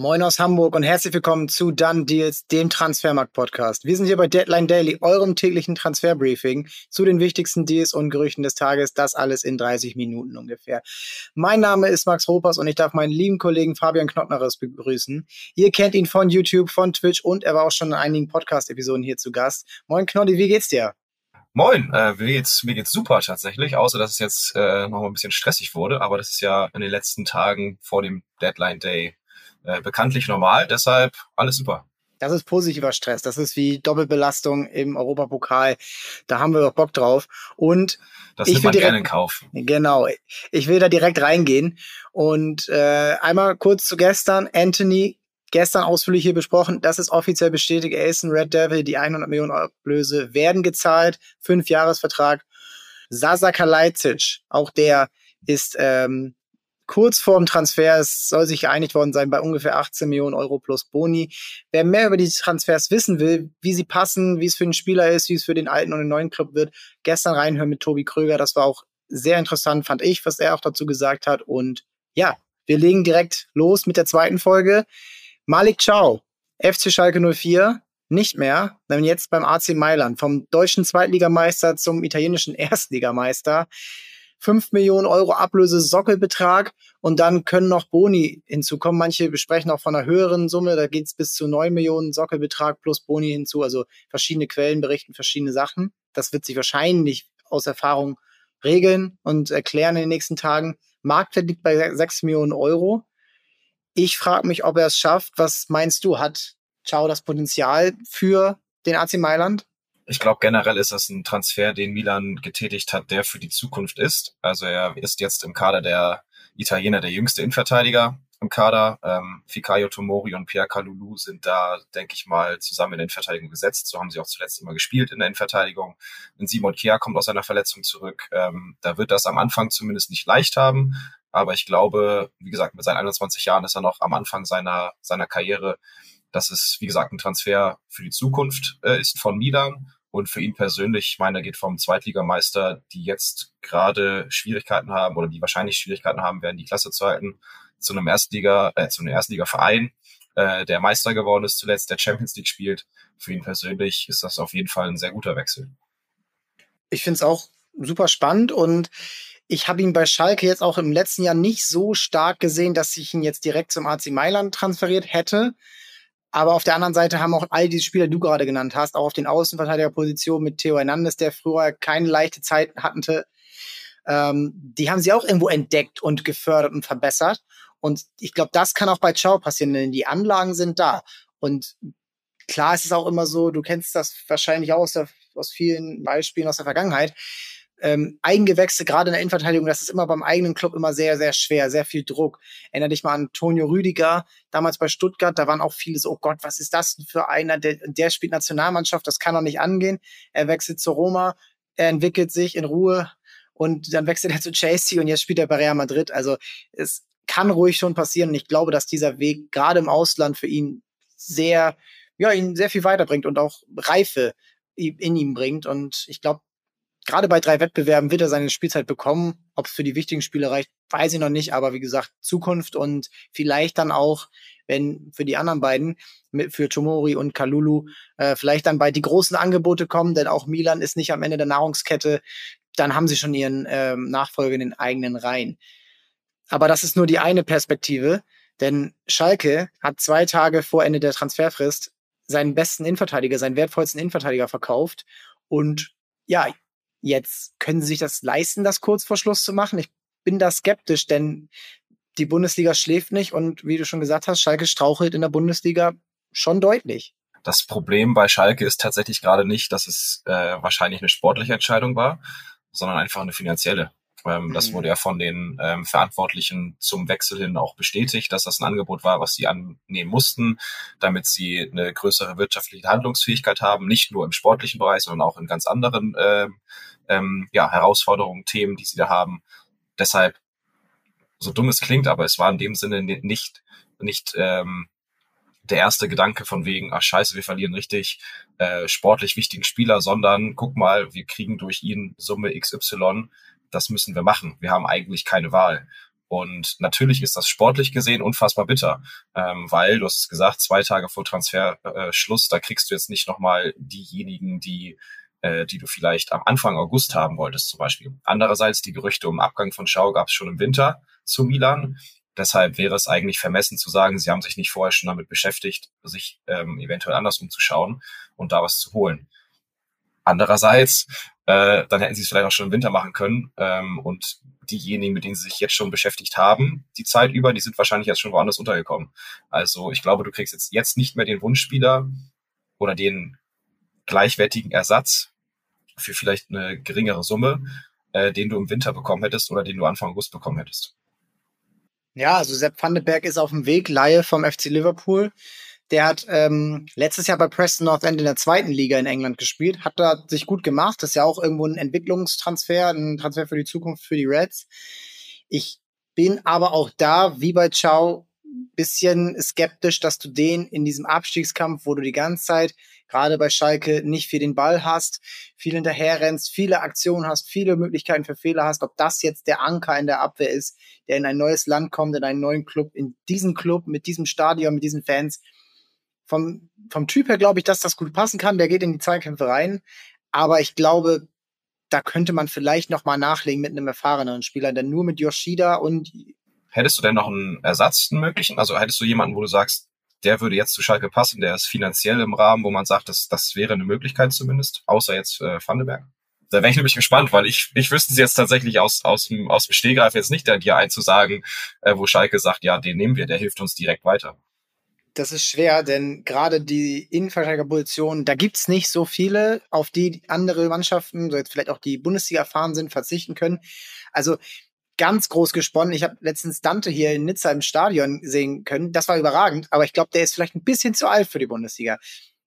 Moin aus Hamburg und herzlich willkommen zu Done Deals, dem Transfermarkt-Podcast. Wir sind hier bei Deadline Daily, eurem täglichen Transferbriefing zu den wichtigsten Deals und Gerüchten des Tages. Das alles in 30 Minuten ungefähr. Mein Name ist Max Ropers und ich darf meinen lieben Kollegen Fabian Knottneres begrüßen. Ihr kennt ihn von YouTube, von Twitch und er war auch schon in einigen Podcast-Episoden hier zu Gast. Moin Knoddy, wie geht's dir? Moin, äh, mir, geht's, mir geht's super tatsächlich, außer dass es jetzt äh, noch ein bisschen stressig wurde, aber das ist ja in den letzten Tagen vor dem Deadline Day äh, bekanntlich normal. Deshalb alles super. Das ist positiver Stress. Das ist wie Doppelbelastung im Europapokal. Da haben wir doch Bock drauf. Und das ich will direkt, gerne in Kauf. Genau. Ich will da direkt reingehen. Und äh, einmal kurz zu gestern. Anthony, gestern ausführlich hier besprochen. Das ist offiziell bestätigt. Er ist ein Red Devil. Die 100 Millionen Ablöse werden gezahlt. Fünf Jahresvertrag. Sasa Kalajdzic, auch der ist ähm, kurz vorm Transfer. Es soll sich geeinigt worden sein bei ungefähr 18 Millionen Euro plus Boni. Wer mehr über die Transfers wissen will, wie sie passen, wie es für den Spieler ist, wie es für den alten und den neuen Club wird, gestern reinhören mit Tobi Kröger. Das war auch sehr interessant, fand ich, was er auch dazu gesagt hat. Und ja, wir legen direkt los mit der zweiten Folge. Malik Ciao, FC Schalke 04, nicht mehr, denn jetzt beim AC Mailand, vom deutschen Zweitligameister zum italienischen Erstligameister. 5 Millionen Euro Ablöse Sockelbetrag und dann können noch Boni hinzukommen. Manche besprechen auch von einer höheren Summe, da geht es bis zu 9 Millionen Sockelbetrag plus Boni hinzu. Also verschiedene Quellen berichten verschiedene Sachen. Das wird sich wahrscheinlich aus Erfahrung regeln und erklären in den nächsten Tagen. Marktwert liegt bei 6 Millionen Euro. Ich frage mich, ob er es schafft. Was meinst du? Hat Ciao das Potenzial für den AC Mailand? Ich glaube, generell ist das ein Transfer, den Milan getätigt hat, der für die Zukunft ist. Also er ist jetzt im Kader der Italiener der jüngste Innenverteidiger im Kader. Ähm, Fikayo Tomori und Pierre Kalulu sind da, denke ich mal, zusammen in der Innenverteidigung gesetzt. So haben sie auch zuletzt immer gespielt in der Innenverteidigung. Und Simon Kier kommt aus seiner Verletzung zurück. Ähm, da wird das am Anfang zumindest nicht leicht haben. Aber ich glaube, wie gesagt, mit seinen 21 Jahren ist er noch am Anfang seiner, seiner Karriere. Das ist, wie gesagt, ein Transfer für die Zukunft äh, ist von Milan. Und für ihn persönlich, ich meine, er geht vom Zweitligameister, die jetzt gerade Schwierigkeiten haben oder die wahrscheinlich Schwierigkeiten haben werden, die Klasse zu halten, zu einem Erstliga, äh, zu einem Erstliga-Verein, äh, der Meister geworden ist zuletzt, der Champions League spielt. Für ihn persönlich ist das auf jeden Fall ein sehr guter Wechsel. Ich finde es auch super spannend und ich habe ihn bei Schalke jetzt auch im letzten Jahr nicht so stark gesehen, dass ich ihn jetzt direkt zum AC Mailand transferiert hätte. Aber auf der anderen Seite haben auch all diese Spieler, die du gerade genannt hast, auch auf den Außenverteidigerpositionen mit Theo Hernandez, der früher keine leichte Zeit hatte, ähm, die haben sie auch irgendwo entdeckt und gefördert und verbessert. Und ich glaube, das kann auch bei Ciao passieren, denn die Anlagen sind da. Und klar ist es auch immer so, du kennst das wahrscheinlich auch aus, der, aus vielen Beispielen aus der Vergangenheit ähm, Eigengewächse, gerade in der Innenverteidigung, das ist immer beim eigenen Club immer sehr, sehr schwer, sehr viel Druck. Erinner dich mal an Antonio Rüdiger, damals bei Stuttgart, da waren auch viele so, oh Gott, was ist das für einer, der, der spielt Nationalmannschaft, das kann doch nicht angehen. Er wechselt zu Roma, er entwickelt sich in Ruhe und dann wechselt er zu Chelsea und jetzt spielt er bei Real Madrid. Also es kann ruhig schon passieren und ich glaube, dass dieser Weg gerade im Ausland für ihn sehr, ja, ihn sehr viel weiterbringt und auch Reife in ihm bringt und ich glaube, gerade bei drei Wettbewerben wird er seine Spielzeit bekommen. Ob es für die wichtigen Spiele reicht, weiß ich noch nicht. Aber wie gesagt, Zukunft und vielleicht dann auch, wenn für die anderen beiden, für Tomori und Kalulu, äh, vielleicht dann bald die großen Angebote kommen, denn auch Milan ist nicht am Ende der Nahrungskette. Dann haben sie schon ihren ähm, Nachfolger in den eigenen Reihen. Aber das ist nur die eine Perspektive, denn Schalke hat zwei Tage vor Ende der Transferfrist seinen besten Innenverteidiger, seinen wertvollsten Innenverteidiger verkauft. Und ja, Jetzt können sie sich das leisten, das kurz vor Schluss zu machen. Ich bin da skeptisch, denn die Bundesliga schläft nicht und wie du schon gesagt hast, Schalke strauchelt in der Bundesliga schon deutlich. Das Problem bei Schalke ist tatsächlich gerade nicht, dass es äh, wahrscheinlich eine sportliche Entscheidung war, sondern einfach eine finanzielle. Ähm, mhm. Das wurde ja von den ähm, Verantwortlichen zum Wechsel hin auch bestätigt, dass das ein Angebot war, was sie annehmen mussten, damit sie eine größere wirtschaftliche Handlungsfähigkeit haben, nicht nur im sportlichen Bereich, sondern auch in ganz anderen ähm, ähm, ja, Herausforderungen, Themen, die sie da haben. Deshalb, so dumm es klingt, aber es war in dem Sinne nicht, nicht ähm, der erste Gedanke von wegen, ach scheiße, wir verlieren richtig äh, sportlich wichtigen Spieler, sondern guck mal, wir kriegen durch ihn Summe XY das müssen wir machen. Wir haben eigentlich keine Wahl. Und natürlich ist das sportlich gesehen unfassbar bitter, ähm, weil du hast es gesagt, zwei Tage vor Transferschluss, äh, da kriegst du jetzt nicht nochmal diejenigen, die äh, die du vielleicht am Anfang August haben wolltest zum Beispiel. Andererseits die Gerüchte um Abgang von Schau gab es schon im Winter zu Milan. Deshalb wäre es eigentlich vermessen zu sagen, sie haben sich nicht vorher schon damit beschäftigt, sich ähm, eventuell anders umzuschauen und da was zu holen. Andererseits, äh, dann hätten sie es vielleicht auch schon im Winter machen können. Ähm, und diejenigen, mit denen sie sich jetzt schon beschäftigt haben, die Zeit über, die sind wahrscheinlich jetzt schon woanders untergekommen. Also ich glaube, du kriegst jetzt, jetzt nicht mehr den Wunschspieler oder den gleichwertigen Ersatz für vielleicht eine geringere Summe, äh, den du im Winter bekommen hättest oder den du Anfang August bekommen hättest. Ja, also Sepp Vandenberg ist auf dem Weg, Laie vom FC Liverpool. Der hat ähm, letztes Jahr bei Preston North End in der zweiten Liga in England gespielt, hat da sich gut gemacht. Das ist ja auch irgendwo ein Entwicklungstransfer, ein Transfer für die Zukunft für die Reds. Ich bin aber auch da, wie bei Chow, bisschen skeptisch, dass du den in diesem Abstiegskampf, wo du die ganze Zeit gerade bei Schalke nicht viel den Ball hast, viel hinterher rennst, viele Aktionen hast, viele Möglichkeiten für Fehler hast, ob das jetzt der Anker in der Abwehr ist, der in ein neues Land kommt, in einen neuen Club, in diesen Club, mit diesem Stadion, mit diesen Fans. Vom, vom Typ her glaube ich, dass das gut passen kann. Der geht in die Zweikämpfe rein. Aber ich glaube, da könnte man vielleicht noch mal nachlegen mit einem erfahreneren Spieler, denn nur mit Yoshida und Hättest du denn noch einen Ersatz, einen möglichen? Also hättest du jemanden, wo du sagst, der würde jetzt zu Schalke passen, der ist finanziell im Rahmen, wo man sagt, das, das wäre eine Möglichkeit zumindest, außer jetzt äh, Vandenberg. Da wäre ich nämlich gespannt, weil ich, ich wüsste es jetzt tatsächlich aus, aus, dem, aus dem Stehgreif jetzt nicht, dir einzusagen, äh, wo Schalke sagt, ja, den nehmen wir, der hilft uns direkt weiter. Das ist schwer, denn gerade die Innenverteidigerposition, da gibt's nicht so viele, auf die andere Mannschaften, so jetzt vielleicht auch die Bundesliga erfahren sind, verzichten können. Also ganz groß gesponnen. Ich habe letztens Dante hier in Nizza im Stadion sehen können. Das war überragend, aber ich glaube, der ist vielleicht ein bisschen zu alt für die Bundesliga.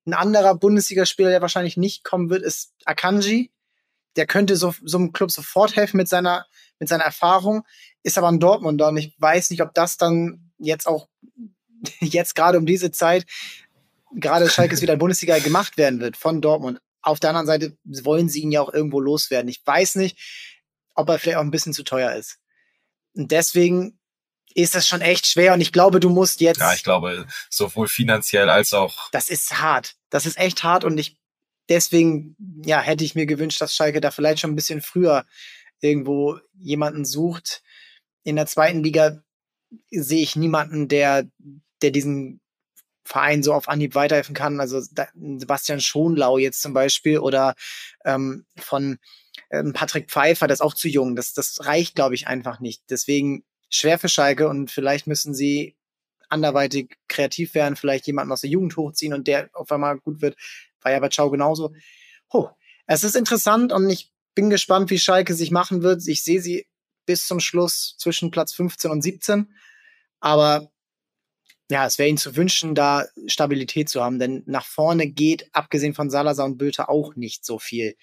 Ein anderer Bundesligaspieler, der wahrscheinlich nicht kommen wird, ist Akanji. Der könnte so, so einem Club sofort helfen mit seiner, mit seiner Erfahrung, ist aber ein Dortmunder und ich weiß nicht, ob das dann jetzt auch, jetzt gerade um diese Zeit, gerade Schalke ist wieder in Bundesliga gemacht werden wird von Dortmund. Auf der anderen Seite wollen sie ihn ja auch irgendwo loswerden. Ich weiß nicht, ob er vielleicht auch ein bisschen zu teuer ist. Und deswegen ist das schon echt schwer und ich glaube, du musst jetzt. Ja, ich glaube, sowohl finanziell als auch. Das ist hart. Das ist echt hart und ich, deswegen, ja, hätte ich mir gewünscht, dass Schalke da vielleicht schon ein bisschen früher irgendwo jemanden sucht. In der zweiten Liga sehe ich niemanden, der, der diesen Verein so auf Anhieb weiterhelfen kann. Also Sebastian Schonlau jetzt zum Beispiel oder ähm, von ähm, Patrick Pfeiffer, das ist auch zu jung. Das, das reicht, glaube ich, einfach nicht. Deswegen schwer für Schalke und vielleicht müssen sie anderweitig kreativ werden, vielleicht jemanden aus der Jugend hochziehen und der auf einmal gut wird. War ja bei Ciao genauso. Oh, es ist interessant und ich bin gespannt, wie Schalke sich machen wird. Ich sehe sie bis zum Schluss zwischen Platz 15 und 17. Aber ja, es wäre ihnen zu wünschen, da Stabilität zu haben, denn nach vorne geht, abgesehen von Salazar und Bülter, auch nicht so viel.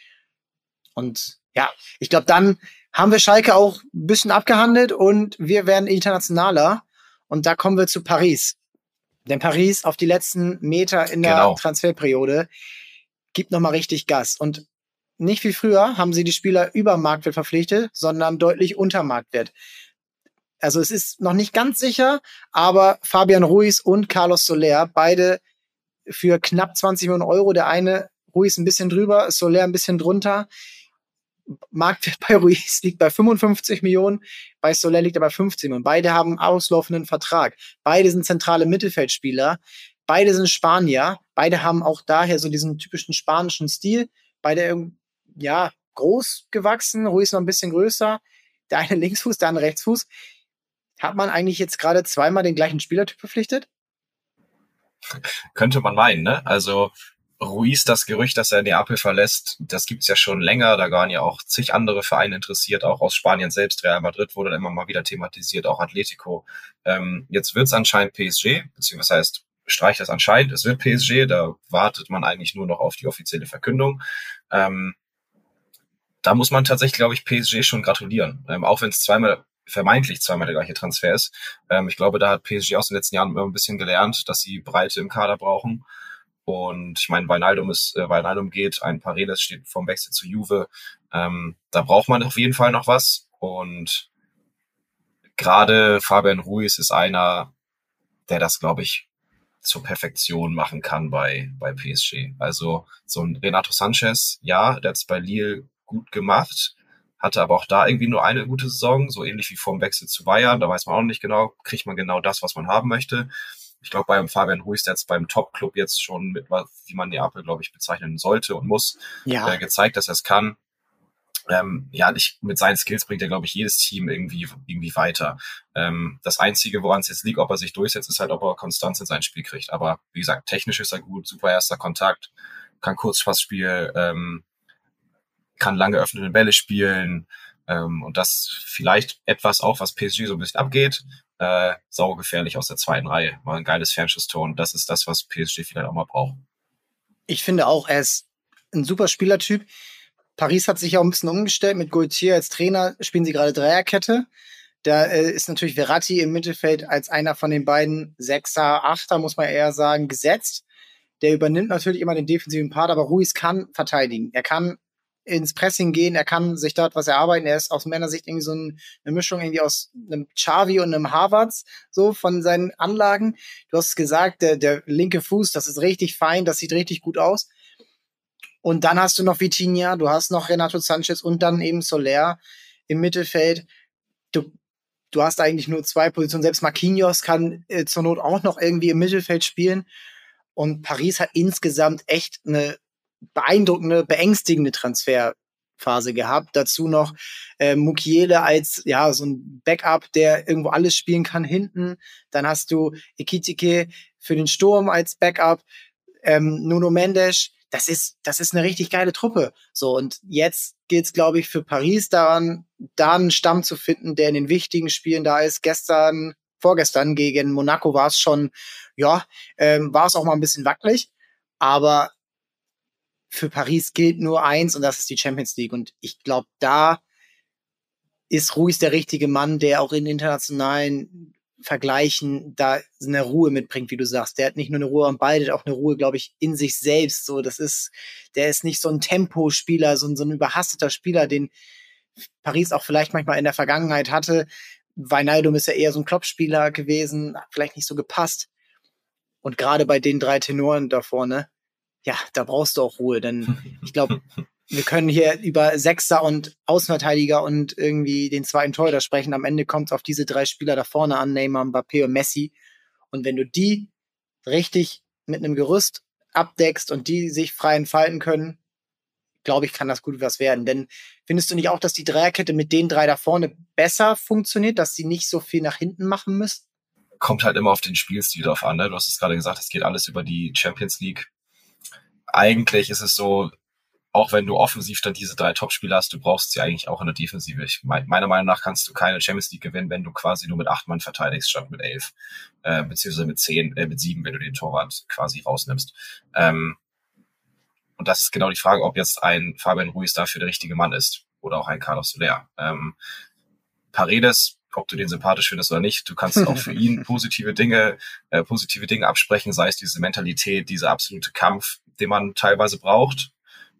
Und ja, ich glaube, dann haben wir Schalke auch ein bisschen abgehandelt und wir werden internationaler. Und da kommen wir zu Paris. Denn Paris auf die letzten Meter in der genau. Transferperiode gibt nochmal richtig Gas. Und nicht wie früher haben sie die Spieler über Marktwert verpflichtet, sondern deutlich unter Marktwert. Also es ist noch nicht ganz sicher, aber Fabian Ruiz und Carlos Soler, beide für knapp 20 Millionen Euro. Der eine Ruiz ein bisschen drüber, Soler ein bisschen drunter. Marktwert bei Ruiz liegt bei 55 Millionen, bei Soler liegt er bei 15 Millionen. Beide haben auslaufenden Vertrag. Beide sind zentrale Mittelfeldspieler. Beide sind Spanier. Beide haben auch daher so diesen typischen spanischen Stil. Beide, ja, groß gewachsen. Ruiz noch ein bisschen größer. Der eine Linksfuß, der andere Rechtsfuß. Hat man eigentlich jetzt gerade zweimal den gleichen Spielertyp verpflichtet? Könnte man meinen, ne? Also Ruiz das Gerücht, dass er Neapel verlässt, das gibt's ja schon länger. Da waren ja auch zig andere Vereine interessiert, auch aus Spanien selbst. Real Madrid wurde immer mal wieder thematisiert, auch Atletico. Ähm, jetzt wird's anscheinend PSG, beziehungsweise heißt, streicht das anscheinend, es wird PSG, da wartet man eigentlich nur noch auf die offizielle Verkündung. Ähm, da muss man tatsächlich, glaube ich, PSG schon gratulieren. Ähm, auch wenn es zweimal vermeintlich zweimal der gleiche Transfer ist. Ähm, ich glaube, da hat PSG aus den letzten Jahren immer ein bisschen gelernt, dass sie Breite im Kader brauchen. Und ich meine, Weinaldum ist, äh, Weinaldum geht, ein Paredes steht vom Wechsel zu Juve. Ähm, da braucht man auf jeden Fall noch was. Und gerade Fabian Ruiz ist einer, der das, glaube ich, zur Perfektion machen kann bei, bei PSG. Also so ein Renato Sanchez, ja, der hat es bei Lille gut gemacht, hatte aber auch da irgendwie nur eine gute Saison, so ähnlich wie vorm Wechsel zu Bayern. Da weiß man auch nicht genau, kriegt man genau das, was man haben möchte. Ich glaube, beim Fabian Ruiz, der jetzt beim Top-Club jetzt schon mit, wie man Neapel, glaube ich, bezeichnen sollte und muss, ja. äh, gezeigt, dass er es kann. Ähm, ja, nicht, mit seinen Skills bringt er, glaube ich, jedes Team irgendwie, irgendwie weiter. Ähm, das Einzige, woran es jetzt liegt, ob er sich durchsetzt, ist halt, ob er Konstanz in sein Spiel kriegt. Aber wie gesagt, technisch ist er gut, super erster Kontakt, kann Kurzpassspiel, ähm, kann lange öffnende Bälle spielen ähm, und das vielleicht etwas auch, was PSG so ein bisschen abgeht. Äh, saugefährlich aus der zweiten Reihe. War ein geiles Fernschusstor und das ist das, was PSG vielleicht auch mal braucht. Ich finde auch, er ist ein super Spielertyp. Paris hat sich auch ein bisschen umgestellt. Mit Gaultier als Trainer spielen sie gerade Dreierkette. Da äh, ist natürlich Verratti im Mittelfeld als einer von den beiden Sechser, Achter, muss man eher sagen, gesetzt. Der übernimmt natürlich immer den defensiven Part, aber Ruiz kann verteidigen. Er kann ins Pressing gehen, er kann sich dort was erarbeiten. Er ist aus meiner Sicht irgendwie so ein, eine Mischung irgendwie aus einem Chavi und einem Harvards, so von seinen Anlagen. Du hast gesagt, der, der linke Fuß, das ist richtig fein, das sieht richtig gut aus. Und dann hast du noch Vitinha, du hast noch Renato Sanchez und dann eben Soler im Mittelfeld. Du, du hast eigentlich nur zwei Positionen. Selbst Marquinhos kann äh, zur Not auch noch irgendwie im Mittelfeld spielen. Und Paris hat insgesamt echt eine beeindruckende, beängstigende Transferphase gehabt. Dazu noch äh, Mukiele als ja so ein Backup, der irgendwo alles spielen kann hinten. Dann hast du Ekitike für den Sturm als Backup, ähm, Nuno Mendes. Das ist das ist eine richtig geile Truppe. So und jetzt geht's glaube ich für Paris daran, da einen Stamm zu finden, der in den wichtigen Spielen da ist. Gestern vorgestern gegen Monaco war es schon, ja, ähm, war es auch mal ein bisschen wackelig, aber für Paris gilt nur eins und das ist die Champions League. Und ich glaube, da ist Ruiz der richtige Mann, der auch in internationalen Vergleichen da eine Ruhe mitbringt, wie du sagst. Der hat nicht nur eine Ruhe am Ball, der hat auch eine Ruhe, glaube ich, in sich selbst. So, das ist, der ist nicht so ein Tempospieler, so ein, so ein überhasteter Spieler, den Paris auch vielleicht manchmal in der Vergangenheit hatte. Weinaldum ist ja eher so ein Kloppspieler gewesen, vielleicht nicht so gepasst. Und gerade bei den drei Tenoren da vorne, ja, da brauchst du auch Ruhe, denn ich glaube, wir können hier über Sechser und Außenverteidiger und irgendwie den zweiten Torhüter sprechen. Am Ende kommt es auf diese drei Spieler da vorne an, Neymar, Mbappé und Messi. Und wenn du die richtig mit einem Gerüst abdeckst und die sich frei entfalten können, glaube ich, kann das gut was werden. Denn findest du nicht auch, dass die Dreierkette mit den drei da vorne besser funktioniert, dass sie nicht so viel nach hinten machen müssen? Kommt halt immer auf den Spielstil drauf an. Ne? Du hast es gerade gesagt, es geht alles über die Champions League eigentlich ist es so, auch wenn du offensiv dann diese drei Topspieler hast, du brauchst sie eigentlich auch in der Defensive. Ich, meiner Meinung nach kannst du keine Champions League gewinnen, wenn du quasi nur mit acht Mann verteidigst statt mit elf, äh, beziehungsweise mit zehn, äh, mit sieben, wenn du den Torwart quasi rausnimmst. Ähm, und das ist genau die Frage, ob jetzt ein Fabian Ruiz dafür der richtige Mann ist oder auch ein Carlos Soler. Ähm, Paredes ob du den sympathisch findest oder nicht. Du kannst auch für ihn positive Dinge, äh, positive Dinge absprechen, sei es diese Mentalität, dieser absolute Kampf, den man teilweise braucht.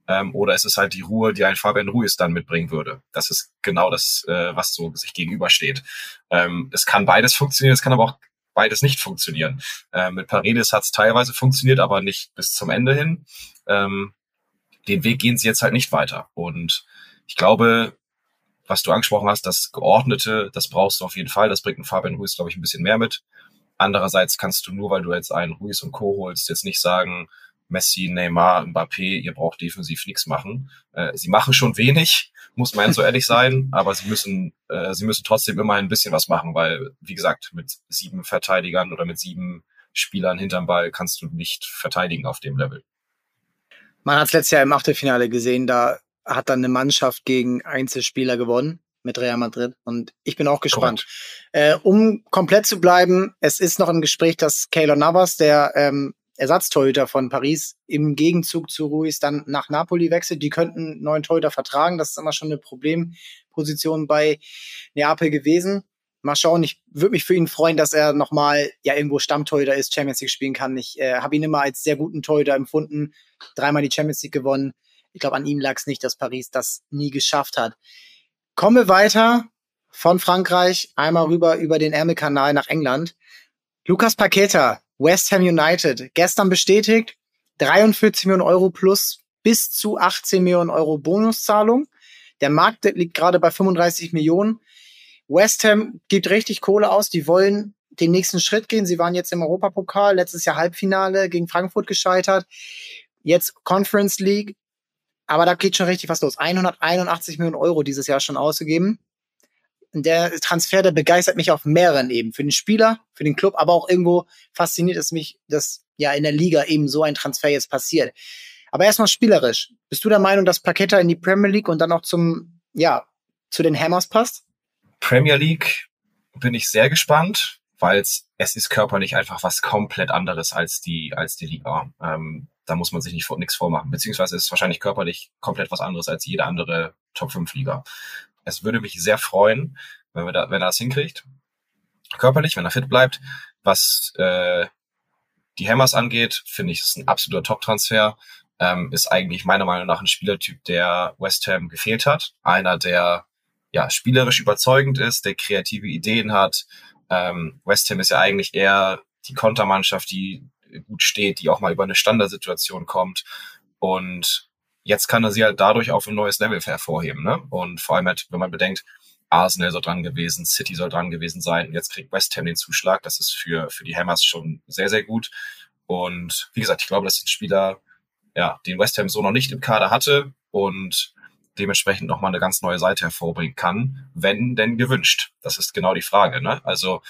Ähm, oder ist es halt die Ruhe, die ein Fabian Ruiz dann mitbringen würde. Das ist genau das, äh, was so sich gegenübersteht. Ähm, es kann beides funktionieren, es kann aber auch beides nicht funktionieren. Äh, mit Paredes hat es teilweise funktioniert, aber nicht bis zum Ende hin. Ähm, den Weg gehen sie jetzt halt nicht weiter. Und ich glaube, was du angesprochen hast, das Geordnete, das brauchst du auf jeden Fall. Das bringt ein Fabian Ruiz, glaube ich, ein bisschen mehr mit. Andererseits kannst du nur, weil du jetzt einen Ruiz und Co. holst, jetzt nicht sagen, Messi, Neymar, Mbappé, ihr braucht defensiv nichts machen. Äh, sie machen schon wenig, muss man so ehrlich sein, aber sie müssen, äh, sie müssen trotzdem immer ein bisschen was machen, weil, wie gesagt, mit sieben Verteidigern oder mit sieben Spielern hinterm Ball kannst du nicht verteidigen auf dem Level. Man hat es letztes Jahr im Achtelfinale gesehen, da hat dann eine Mannschaft gegen Einzelspieler gewonnen mit Real Madrid. Und ich bin auch gespannt. Äh, um komplett zu bleiben, es ist noch ein Gespräch, dass Keylor Navas, der ähm, Ersatztorhüter von Paris, im Gegenzug zu Ruiz dann nach Napoli wechselt. Die könnten neuen Torhüter vertragen. Das ist immer schon eine Problemposition bei Neapel gewesen. Mal schauen, ich würde mich für ihn freuen, dass er nochmal ja irgendwo Stammtorhüter ist, Champions League spielen kann. Ich äh, habe ihn immer als sehr guten Torhüter empfunden. Dreimal die Champions League gewonnen. Ich glaube, an ihm lag es nicht, dass Paris das nie geschafft hat. Komme weiter von Frankreich einmal rüber über den Ärmelkanal nach England. Lukas Paqueta, West Ham United, gestern bestätigt, 43 Millionen Euro plus bis zu 18 Millionen Euro Bonuszahlung. Der Markt liegt gerade bei 35 Millionen. West Ham gibt richtig Kohle aus. Die wollen den nächsten Schritt gehen. Sie waren jetzt im Europapokal, letztes Jahr Halbfinale gegen Frankfurt gescheitert. Jetzt Conference League. Aber da geht schon richtig was los. 181 Millionen Euro dieses Jahr schon ausgegeben. Der Transfer, der begeistert mich auf mehreren Ebenen. Für den Spieler, für den Club, aber auch irgendwo fasziniert es mich, dass ja in der Liga eben so ein Transfer jetzt passiert. Aber erstmal spielerisch. Bist du der Meinung, dass Paqueta in die Premier League und dann auch zum, ja, zu den Hammers passt? Premier League bin ich sehr gespannt, weil es ist körperlich einfach was komplett anderes als die, als die Liga. Ähm, da muss man sich nicht nichts vormachen. Beziehungsweise ist es wahrscheinlich körperlich komplett was anderes als jede andere Top 5 Liga. Es würde mich sehr freuen, wenn, wir da, wenn er das hinkriegt. Körperlich, wenn er fit bleibt. Was äh, die Hammers angeht, finde ich, ist ein absoluter Top-Transfer. Ähm, ist eigentlich meiner Meinung nach ein Spielertyp, der West Ham gefehlt hat. Einer, der ja spielerisch überzeugend ist, der kreative Ideen hat. Ähm, West Ham ist ja eigentlich eher die Kontermannschaft, die gut steht, die auch mal über eine Standardsituation kommt. Und jetzt kann er sie halt dadurch auf ein neues Level hervorheben. Ne? Und vor allem halt, wenn man bedenkt, Arsenal soll dran gewesen, City soll dran gewesen sein jetzt kriegt West Ham den Zuschlag. Das ist für, für die Hammers schon sehr, sehr gut. Und wie gesagt, ich glaube, das ist ein Spieler, ja, den West Ham so noch nicht im Kader hatte und dementsprechend nochmal eine ganz neue Seite hervorbringen kann, wenn denn gewünscht. Das ist genau die Frage. Ne? Also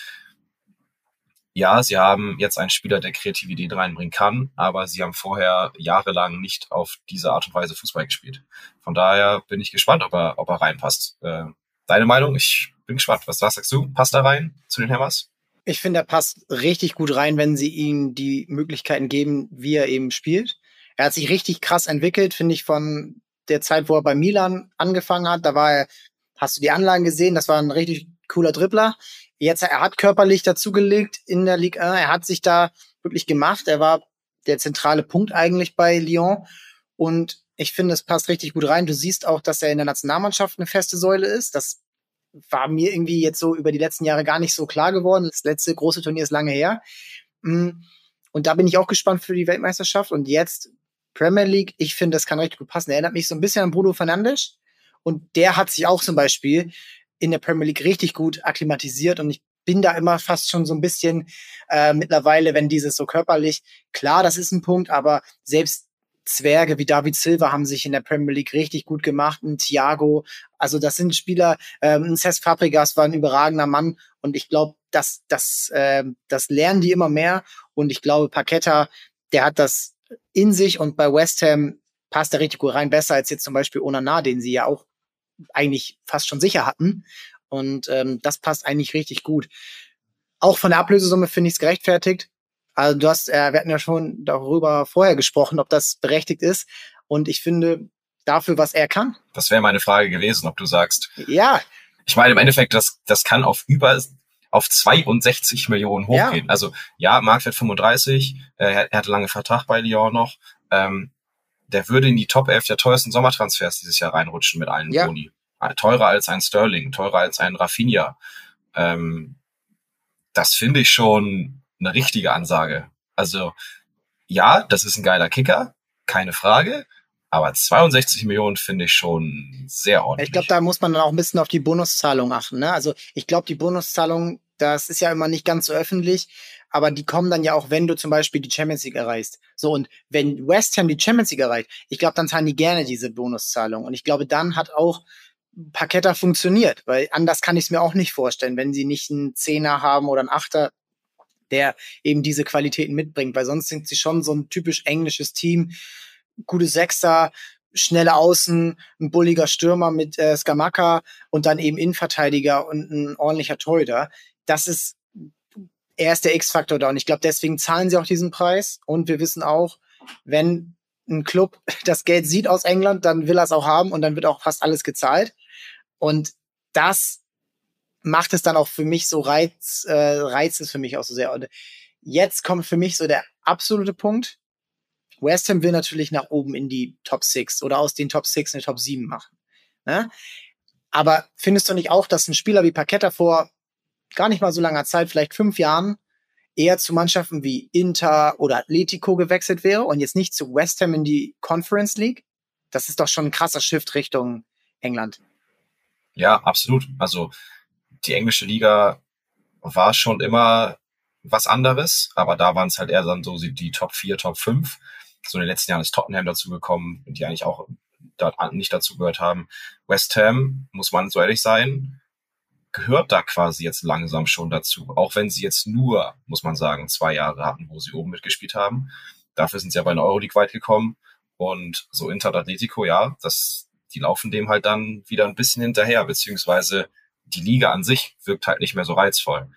ja, sie haben jetzt einen Spieler, der Kreativität reinbringen kann, aber sie haben vorher jahrelang nicht auf diese Art und Weise Fußball gespielt. Von daher bin ich gespannt, ob er, ob er reinpasst. Äh, deine Meinung? Ich bin gespannt. Was, sagst du? Passt er rein zu den Hammers? Ich finde, er passt richtig gut rein, wenn sie ihm die Möglichkeiten geben, wie er eben spielt. Er hat sich richtig krass entwickelt, finde ich, von der Zeit, wo er bei Milan angefangen hat. Da war er, hast du die Anlagen gesehen, das war ein richtig cooler Dribbler. Jetzt, er hat körperlich dazugelegt in der Ligue 1. Er hat sich da wirklich gemacht. Er war der zentrale Punkt eigentlich bei Lyon. Und ich finde, es passt richtig gut rein. Du siehst auch, dass er in der Nationalmannschaft eine feste Säule ist. Das war mir irgendwie jetzt so über die letzten Jahre gar nicht so klar geworden. Das letzte große Turnier ist lange her. Mm. Und da bin ich auch gespannt für die Weltmeisterschaft. Und jetzt Premier League, ich finde, das kann richtig gut passen. Er erinnert mich so ein bisschen an Bruno Fernandes. Und der hat sich auch zum Beispiel in der Premier League richtig gut akklimatisiert und ich bin da immer fast schon so ein bisschen äh, mittlerweile, wenn dieses so körperlich, klar, das ist ein Punkt, aber selbst Zwerge wie David Silva haben sich in der Premier League richtig gut gemacht, ein Thiago, also das sind Spieler, ähm, ein Cesc Fabregas war ein überragender Mann und ich glaube, das, das, äh, das lernen die immer mehr und ich glaube, Paqueta, der hat das in sich und bei West Ham passt er richtig gut rein, besser als jetzt zum Beispiel Onana, den sie ja auch eigentlich fast schon sicher hatten. Und ähm, das passt eigentlich richtig gut. Auch von der Ablösesumme finde ich es gerechtfertigt. Also du hast, äh, wir hatten ja schon darüber vorher gesprochen, ob das berechtigt ist. Und ich finde, dafür, was er kann. Das wäre meine Frage gewesen, ob du sagst. Ja. Ich meine, im Endeffekt, das, das kann auf über auf 62 Millionen hochgehen. Ja. Also ja, Marktwert 35, äh, er hatte lange Vertrag bei Lyon noch. Ähm, der würde in die Top 11 der teuersten Sommertransfers dieses Jahr reinrutschen mit allen ja. Boni. Äh, teurer als ein Sterling, teurer als ein Rafinha. Ähm, das finde ich schon eine richtige Ansage. Also ja, das ist ein geiler Kicker, keine Frage. Aber 62 Millionen finde ich schon sehr ordentlich. Ich glaube, da muss man dann auch ein bisschen auf die Bonuszahlung achten. Ne? Also ich glaube, die Bonuszahlung, das ist ja immer nicht ganz so öffentlich aber die kommen dann ja auch, wenn du zum Beispiel die Champions League erreichst. So, und wenn West Ham die Champions League erreicht, ich glaube, dann zahlen die gerne diese Bonuszahlung. Und ich glaube, dann hat auch Paketta funktioniert, weil anders kann ich es mir auch nicht vorstellen, wenn sie nicht einen Zehner haben oder einen Achter, der eben diese Qualitäten mitbringt, weil sonst sind sie schon so ein typisch englisches Team, gute Sechster, schnelle Außen, ein bulliger Stürmer mit äh, Skamaka und dann eben Innenverteidiger und ein ordentlicher Torhüter. Das ist er ist der X-Faktor da und ich glaube, deswegen zahlen sie auch diesen Preis. Und wir wissen auch, wenn ein Club das Geld sieht aus England, dann will er es auch haben und dann wird auch fast alles gezahlt. Und das macht es dann auch für mich so reiz, äh, reizt es für mich auch so sehr. Und jetzt kommt für mich so der absolute Punkt. West Ham will natürlich nach oben in die Top 6 oder aus den Top 6 eine Top 7 machen. Ne? Aber findest du nicht auch, dass ein Spieler wie Paqueta vor gar nicht mal so langer Zeit, vielleicht fünf Jahren, eher zu Mannschaften wie Inter oder Atletico gewechselt wäre und jetzt nicht zu West Ham in die Conference League? Das ist doch schon ein krasser Shift Richtung England. Ja, absolut. Also die englische Liga war schon immer was anderes, aber da waren es halt eher dann so die Top 4, Top 5. So in den letzten Jahren ist Tottenham dazugekommen, die eigentlich auch nicht dazu gehört haben. West Ham, muss man so ehrlich sein, gehört da quasi jetzt langsam schon dazu. Auch wenn sie jetzt nur, muss man sagen, zwei Jahre hatten, wo sie oben mitgespielt haben. Dafür sind sie ja bei der Euroleague weit gekommen. Und so Inter Atletico, ja, das, die laufen dem halt dann wieder ein bisschen hinterher, beziehungsweise die Liga an sich wirkt halt nicht mehr so reizvoll.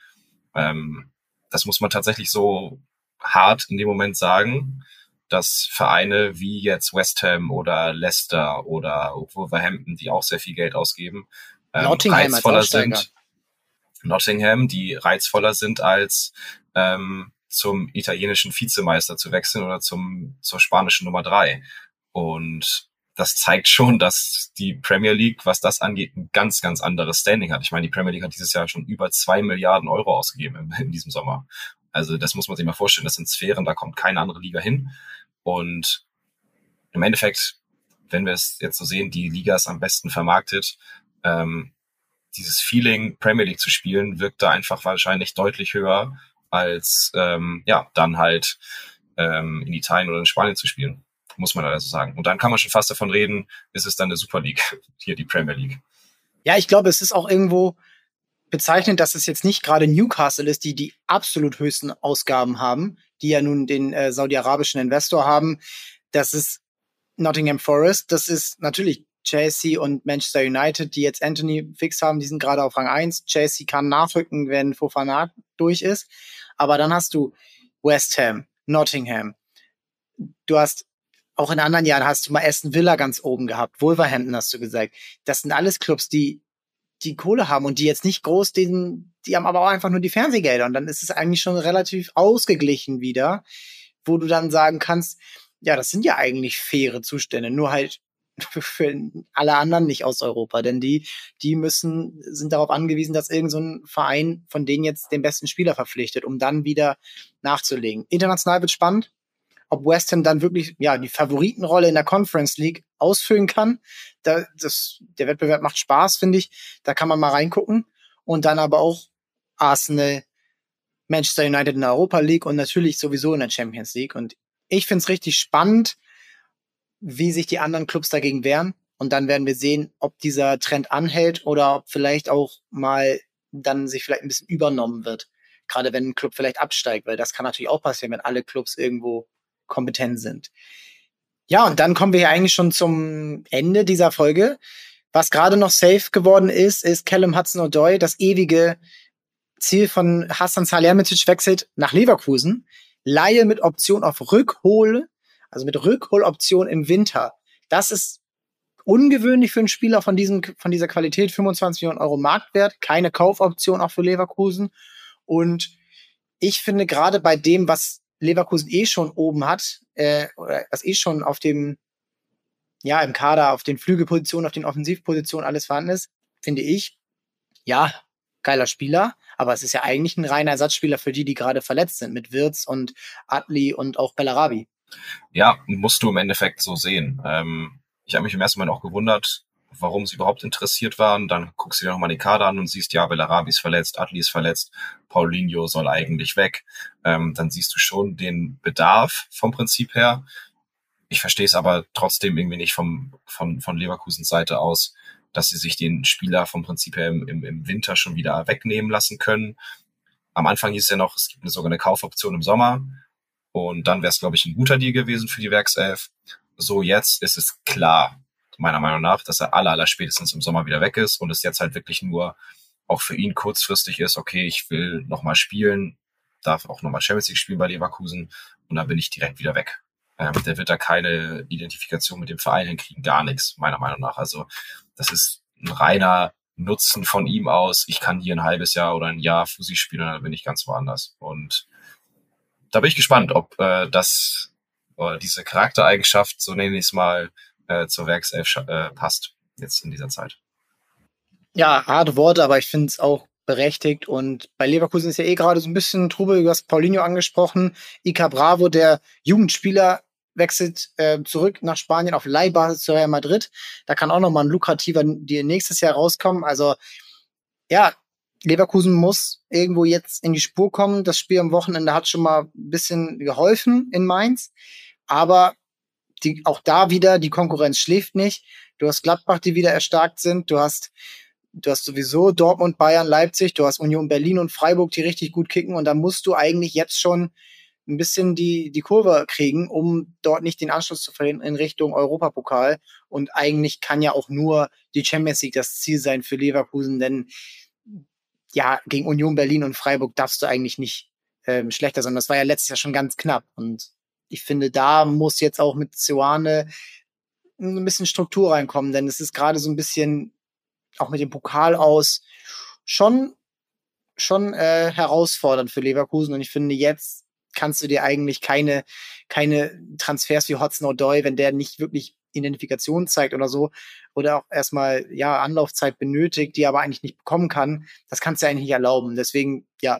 Ähm, das muss man tatsächlich so hart in dem Moment sagen, dass Vereine wie jetzt West Ham oder Leicester oder Wolverhampton, die auch sehr viel Geld ausgeben, ähm, Nottingham reizvoller sind. Nottingham, die reizvoller sind als ähm, zum italienischen Vizemeister zu wechseln oder zum zur spanischen Nummer drei. Und das zeigt schon, dass die Premier League, was das angeht, ein ganz, ganz anderes Standing hat. Ich meine, die Premier League hat dieses Jahr schon über zwei Milliarden Euro ausgegeben in, in diesem Sommer. Also das muss man sich mal vorstellen. Das sind Sphären, da kommt keine andere Liga hin. Und im Endeffekt, wenn wir es jetzt so sehen, die Liga ist am besten vermarktet. Ähm, dieses Feeling, Premier League zu spielen, wirkt da einfach wahrscheinlich deutlich höher als ähm, ja dann halt ähm, in Italien oder in Spanien zu spielen muss man also sagen. Und dann kann man schon fast davon reden, ist es dann eine Super League, hier die Premier League. Ja, ich glaube, es ist auch irgendwo bezeichnend, dass es jetzt nicht gerade Newcastle ist, die die absolut höchsten Ausgaben haben, die ja nun den äh, saudi-arabischen Investor haben. Das ist Nottingham Forest, das ist natürlich Chelsea und Manchester United, die jetzt Anthony fix haben, die sind gerade auf Rang 1. Chelsea kann nachrücken, wenn Fofana durch ist. Aber dann hast du West Ham, Nottingham. Du hast auch in anderen Jahren hast du mal Aston Villa ganz oben gehabt, Wolverhampton hast du gesagt. Das sind alles Clubs, die die Kohle haben und die jetzt nicht groß, den, die haben aber auch einfach nur die Fernsehgelder und dann ist es eigentlich schon relativ ausgeglichen wieder, wo du dann sagen kannst, ja, das sind ja eigentlich faire Zustände, nur halt für alle anderen nicht aus Europa, denn die, die müssen, sind darauf angewiesen, dass irgendein so Verein von denen jetzt den besten Spieler verpflichtet, um dann wieder nachzulegen. International wird spannend ob West Ham dann wirklich ja die Favoritenrolle in der Conference League ausfüllen kann. Da, das, der Wettbewerb macht Spaß, finde ich. Da kann man mal reingucken. Und dann aber auch Arsenal, Manchester United in der Europa League und natürlich sowieso in der Champions League. Und ich finde es richtig spannend, wie sich die anderen Clubs dagegen wehren. Und dann werden wir sehen, ob dieser Trend anhält oder ob vielleicht auch mal dann sich vielleicht ein bisschen übernommen wird. Gerade wenn ein Club vielleicht absteigt, weil das kann natürlich auch passieren, wenn alle Clubs irgendwo kompetent sind. Ja, und dann kommen wir ja eigentlich schon zum Ende dieser Folge. Was gerade noch safe geworden ist, ist Callum Hudson-Odoi, das ewige Ziel von Hassan Salihamidzic wechselt nach Leverkusen. Laie mit Option auf Rückhol, also mit Rückholoption im Winter. Das ist ungewöhnlich für einen Spieler von, diesem, von dieser Qualität, 25 Millionen Euro Marktwert, keine Kaufoption auch für Leverkusen. Und ich finde gerade bei dem, was Leverkusen eh schon oben hat, äh, oder was eh schon auf dem, ja, im Kader, auf den Flügelpositionen, auf den Offensivpositionen alles vorhanden ist, finde ich, ja, geiler Spieler, aber es ist ja eigentlich ein reiner Ersatzspieler für die, die gerade verletzt sind, mit Wirtz und Adli und auch Bellarabi. Ja, musst du im Endeffekt so sehen. Ähm, ich habe mich im ersten Moment auch gewundert, warum sie überhaupt interessiert waren. Dann guckst du dir nochmal die Kader an und siehst, ja, Bellarabi ist verletzt, Adli ist verletzt, Paulinho soll eigentlich weg. Ähm, dann siehst du schon den Bedarf vom Prinzip her. Ich verstehe es aber trotzdem irgendwie nicht vom, von, von Leverkusens Seite aus, dass sie sich den Spieler vom Prinzip her im, im, Winter schon wieder wegnehmen lassen können. Am Anfang hieß es ja noch, es gibt eine, sogar eine Kaufoption im Sommer. Und dann wäre es, glaube ich, ein guter Deal gewesen für die Werkself. So, jetzt ist es klar, meiner Meinung nach, dass er aller, aller spätestens im Sommer wieder weg ist und es jetzt halt wirklich nur auch für ihn kurzfristig ist, okay, ich will nochmal spielen, darf auch nochmal Champions League spielen bei Leverkusen und dann bin ich direkt wieder weg. Ähm, der wird da keine Identifikation mit dem Verein hinkriegen, gar nichts, meiner Meinung nach. Also das ist ein reiner Nutzen von ihm aus. Ich kann hier ein halbes Jahr oder ein Jahr Fusi spielen, dann bin ich ganz woanders. Und da bin ich gespannt, ob äh, das äh, diese Charaktereigenschaft, so nenne ich es mal, äh, zur Werkself äh, passt jetzt in dieser Zeit. Ja, harte Worte, aber ich finde es auch berechtigt. Und bei Leverkusen ist ja eh gerade so ein bisschen Trubel. Du hast Paulinho angesprochen. Ica Bravo, der Jugendspieler, wechselt äh, zurück nach Spanien auf Leihbasis zu Real Madrid. Da kann auch noch mal ein lukrativer die nächstes Jahr rauskommen. Also ja, Leverkusen muss irgendwo jetzt in die Spur kommen. Das Spiel am Wochenende hat schon mal ein bisschen geholfen in Mainz. Aber die, auch da wieder, die Konkurrenz schläft nicht. Du hast Gladbach, die wieder erstarkt sind. Du hast, du hast sowieso Dortmund, Bayern, Leipzig. Du hast Union Berlin und Freiburg, die richtig gut kicken. Und da musst du eigentlich jetzt schon ein bisschen die, die Kurve kriegen, um dort nicht den Anschluss zu verlieren in Richtung Europapokal. Und eigentlich kann ja auch nur die Champions League das Ziel sein für Leverkusen, denn ja, gegen Union Berlin und Freiburg darfst du eigentlich nicht ähm, schlechter sein. Das war ja letztes Jahr schon ganz knapp. Und ich finde, da muss jetzt auch mit Zioane ein bisschen Struktur reinkommen, denn es ist gerade so ein bisschen auch mit dem Pokal aus schon schon äh, herausfordernd für Leverkusen und ich finde jetzt kannst du dir eigentlich keine keine Transfers wie Hudson O'Doy, wenn der nicht wirklich Identifikation zeigt oder so oder auch erstmal ja Anlaufzeit benötigt, die aber eigentlich nicht bekommen kann, das kannst du eigentlich nicht erlauben. Deswegen ja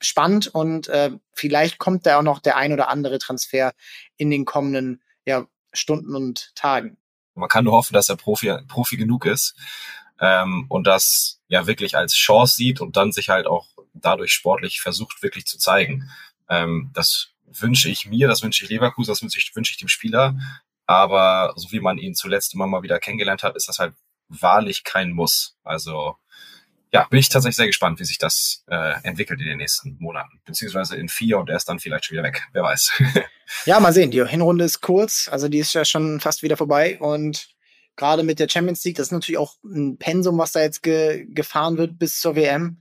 spannend und äh, vielleicht kommt da auch noch der ein oder andere Transfer in den kommenden ja, Stunden und Tagen. Man kann nur hoffen, dass er Profi, Profi genug ist ähm, und das ja wirklich als Chance sieht und dann sich halt auch dadurch sportlich versucht, wirklich zu zeigen. Ähm, das wünsche ich mir, das wünsche ich Leverkusen, das wünsche ich, wünsche ich dem Spieler. Aber so wie man ihn zuletzt immer mal wieder kennengelernt hat, ist das halt wahrlich kein Muss. Also ja, bin ich tatsächlich sehr gespannt, wie sich das äh, entwickelt in den nächsten Monaten. Beziehungsweise in vier und er ist dann vielleicht schon wieder weg. Wer weiß. ja, mal sehen. Die Hinrunde ist kurz. Also die ist ja schon fast wieder vorbei. Und gerade mit der Champions League, das ist natürlich auch ein Pensum, was da jetzt ge gefahren wird bis zur WM.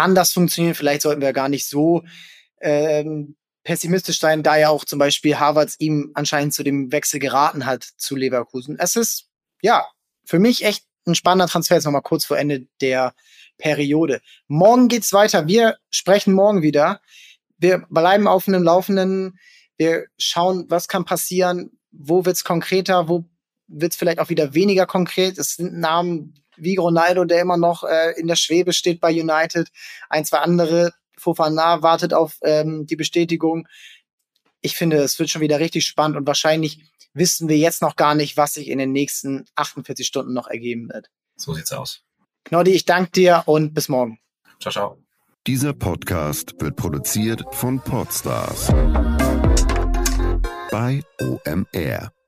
Kann das funktionieren? Vielleicht sollten wir gar nicht so ähm, pessimistisch sein, da ja auch zum Beispiel Harvards ihm anscheinend zu dem Wechsel geraten hat zu Leverkusen. Es ist, ja, für mich echt ein spannender Transfer jetzt nochmal kurz vor Ende der Periode. Morgen geht's weiter. Wir sprechen morgen wieder. Wir bleiben auf einem Laufenden. Wir schauen, was kann passieren. Wo wird's konkreter? Wo wird's vielleicht auch wieder weniger konkret? Es sind Namen wie Ronaldo, der immer noch äh, in der Schwebe steht bei United. Ein, zwei andere Fofana wartet auf ähm, die Bestätigung. Ich finde, es wird schon wieder richtig spannend und wahrscheinlich wissen wir jetzt noch gar nicht, was sich in den nächsten 48 Stunden noch ergeben wird. So sieht's aus. Knoddy, ich danke dir und bis morgen. Ciao, ciao. Dieser Podcast wird produziert von Podstars bei OMR.